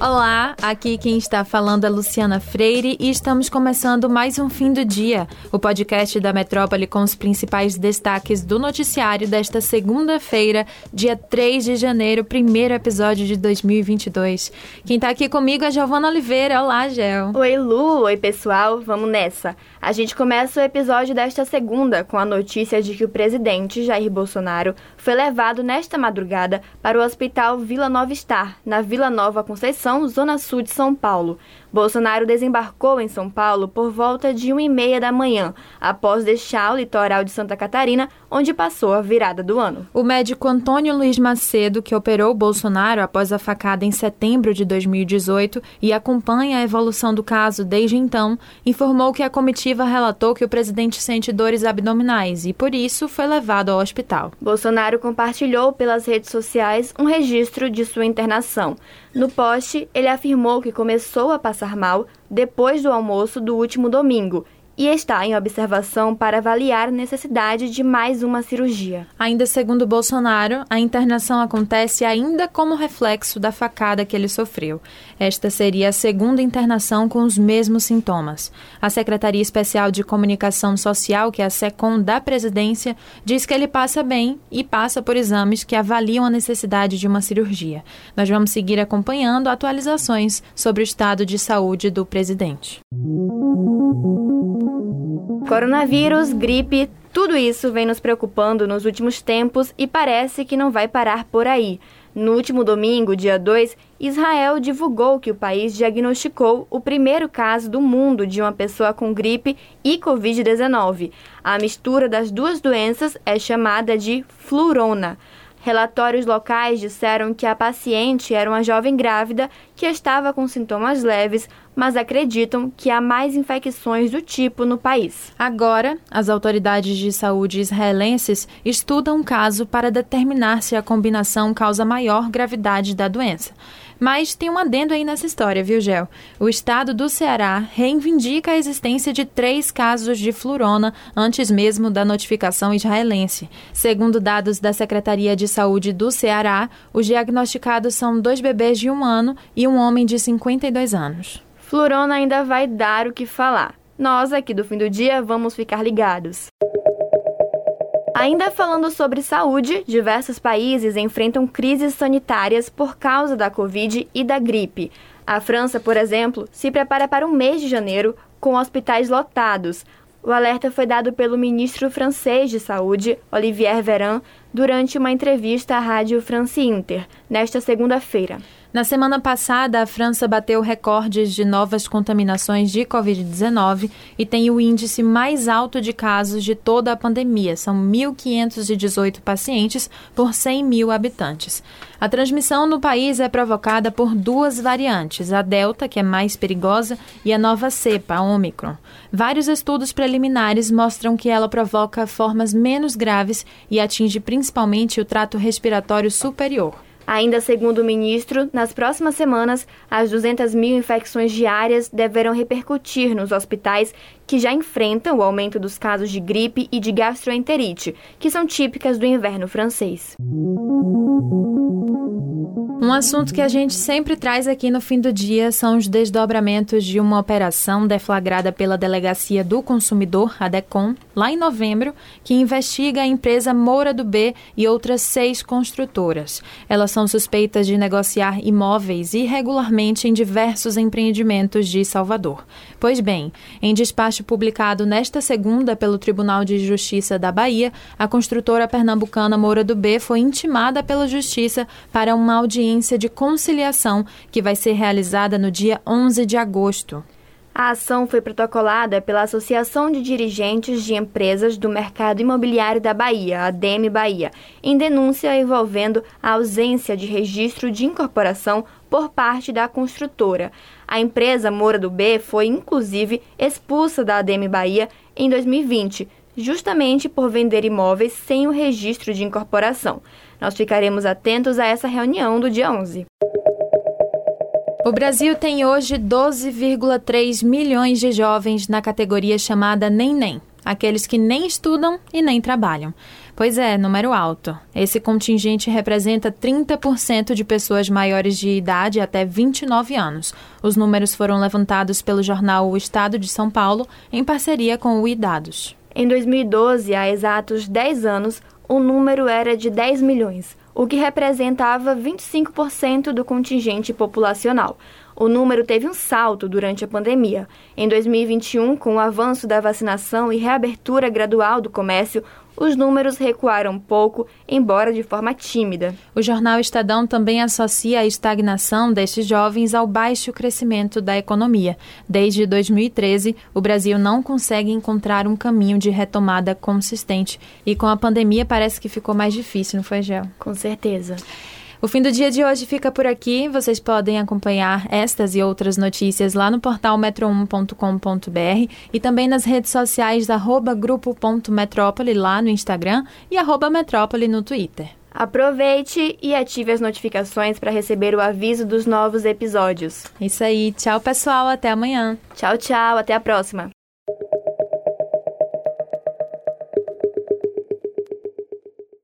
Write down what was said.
Olá, aqui quem está falando é Luciana Freire e estamos começando mais um Fim do Dia, o podcast da Metrópole com os principais destaques do noticiário desta segunda-feira, dia 3 de janeiro, primeiro episódio de 2022. Quem está aqui comigo é Giovana Oliveira. Olá, Gel. Oi, Lu. Oi, pessoal. Vamos nessa. A gente começa o episódio desta segunda com a notícia de que o presidente Jair Bolsonaro foi levado nesta madrugada para o Hospital Vila Nova Star, na Vila Nova Conceição zona sul de São Paulo. Bolsonaro desembarcou em São Paulo por volta de 1 e meia da manhã, após deixar o litoral de Santa Catarina, onde passou a virada do ano. O médico Antônio Luiz Macedo, que operou Bolsonaro após a facada em setembro de 2018 e acompanha a evolução do caso desde então, informou que a comitiva relatou que o presidente sente dores abdominais e, por isso, foi levado ao hospital. Bolsonaro compartilhou pelas redes sociais um registro de sua internação. No post, ele afirmou que começou a passar mal depois do almoço do último domingo e está em observação para avaliar a necessidade de mais uma cirurgia. Ainda segundo Bolsonaro, a internação acontece ainda como reflexo da facada que ele sofreu. Esta seria a segunda internação com os mesmos sintomas. A Secretaria Especial de Comunicação Social, que é a SECOM da presidência, diz que ele passa bem e passa por exames que avaliam a necessidade de uma cirurgia. Nós vamos seguir acompanhando atualizações sobre o estado de saúde do presidente. Coronavírus, gripe, tudo isso vem nos preocupando nos últimos tempos e parece que não vai parar por aí. No último domingo, dia 2, Israel divulgou que o país diagnosticou o primeiro caso do mundo de uma pessoa com gripe e Covid-19. A mistura das duas doenças é chamada de flurona. Relatórios locais disseram que a paciente era uma jovem grávida que estava com sintomas leves, mas acreditam que há mais infecções do tipo no país. Agora, as autoridades de saúde israelenses estudam o caso para determinar se a combinação causa maior gravidade da doença. Mas tem um adendo aí nessa história, viu, Gel? O estado do Ceará reivindica a existência de três casos de flurona antes mesmo da notificação israelense. Segundo dados da Secretaria de Saúde do Ceará, os diagnosticados são dois bebês de um ano e um homem de 52 anos. Flurona ainda vai dar o que falar. Nós, aqui do fim do dia, vamos ficar ligados. Ainda falando sobre saúde, diversos países enfrentam crises sanitárias por causa da Covid e da gripe. A França, por exemplo, se prepara para o mês de janeiro com hospitais lotados. O alerta foi dado pelo ministro francês de Saúde, Olivier Véran, durante uma entrevista à rádio France Inter, nesta segunda-feira. Na semana passada, a França bateu recordes de novas contaminações de Covid-19 e tem o índice mais alto de casos de toda a pandemia. São 1.518 pacientes por 100 mil habitantes. A transmissão no país é provocada por duas variantes, a Delta, que é mais perigosa, e a nova cepa, a Omicron. Vários estudos preliminares mostram que ela provoca formas menos graves e atinge principalmente o trato respiratório superior. Ainda segundo o ministro, nas próximas semanas, as 200 mil infecções diárias deverão repercutir nos hospitais que já enfrentam o aumento dos casos de gripe e de gastroenterite, que são típicas do inverno francês. Um assunto que a gente sempre traz aqui no fim do dia são os desdobramentos de uma operação deflagrada pela Delegacia do Consumidor, a DECOM, lá em novembro, que investiga a empresa Moura do B e outras seis construtoras. Elas são suspeitas de negociar imóveis irregularmente em diversos empreendimentos de Salvador. Pois bem, em despacho publicado nesta segunda pelo Tribunal de Justiça da Bahia, a construtora pernambucana Moura do B foi intimada pela Justiça para uma audiência de conciliação que vai ser realizada no dia 11 de agosto. A ação foi protocolada pela Associação de Dirigentes de Empresas do Mercado Imobiliário da Bahia, a DEM Bahia, em denúncia envolvendo a ausência de registro de incorporação por parte da construtora. A empresa Moura do B foi, inclusive, expulsa da ADM Bahia em 2020, justamente por vender imóveis sem o registro de incorporação. Nós ficaremos atentos a essa reunião do dia 11. O Brasil tem hoje 12,3 milhões de jovens na categoria chamada Nem Nem, aqueles que nem estudam e nem trabalham. Pois é, número alto. Esse contingente representa 30% de pessoas maiores de idade até 29 anos. Os números foram levantados pelo jornal O Estado de São Paulo, em parceria com o IDADOS. Em 2012, há exatos 10 anos, o número era de 10 milhões, o que representava 25% do contingente populacional. O número teve um salto durante a pandemia. Em 2021, com o avanço da vacinação e reabertura gradual do comércio, os números recuaram pouco, embora de forma tímida. O jornal Estadão também associa a estagnação destes jovens ao baixo crescimento da economia. Desde 2013, o Brasil não consegue encontrar um caminho de retomada consistente. E com a pandemia parece que ficou mais difícil, não foi, Gel? Com certeza. O fim do dia de hoje fica por aqui. Vocês podem acompanhar estas e outras notícias lá no portal metro1.com.br e também nas redes sociais da grupo.metrópole lá no Instagram e arroba metrópole no Twitter. Aproveite e ative as notificações para receber o aviso dos novos episódios. Isso aí. Tchau, pessoal. Até amanhã. Tchau, tchau. Até a próxima.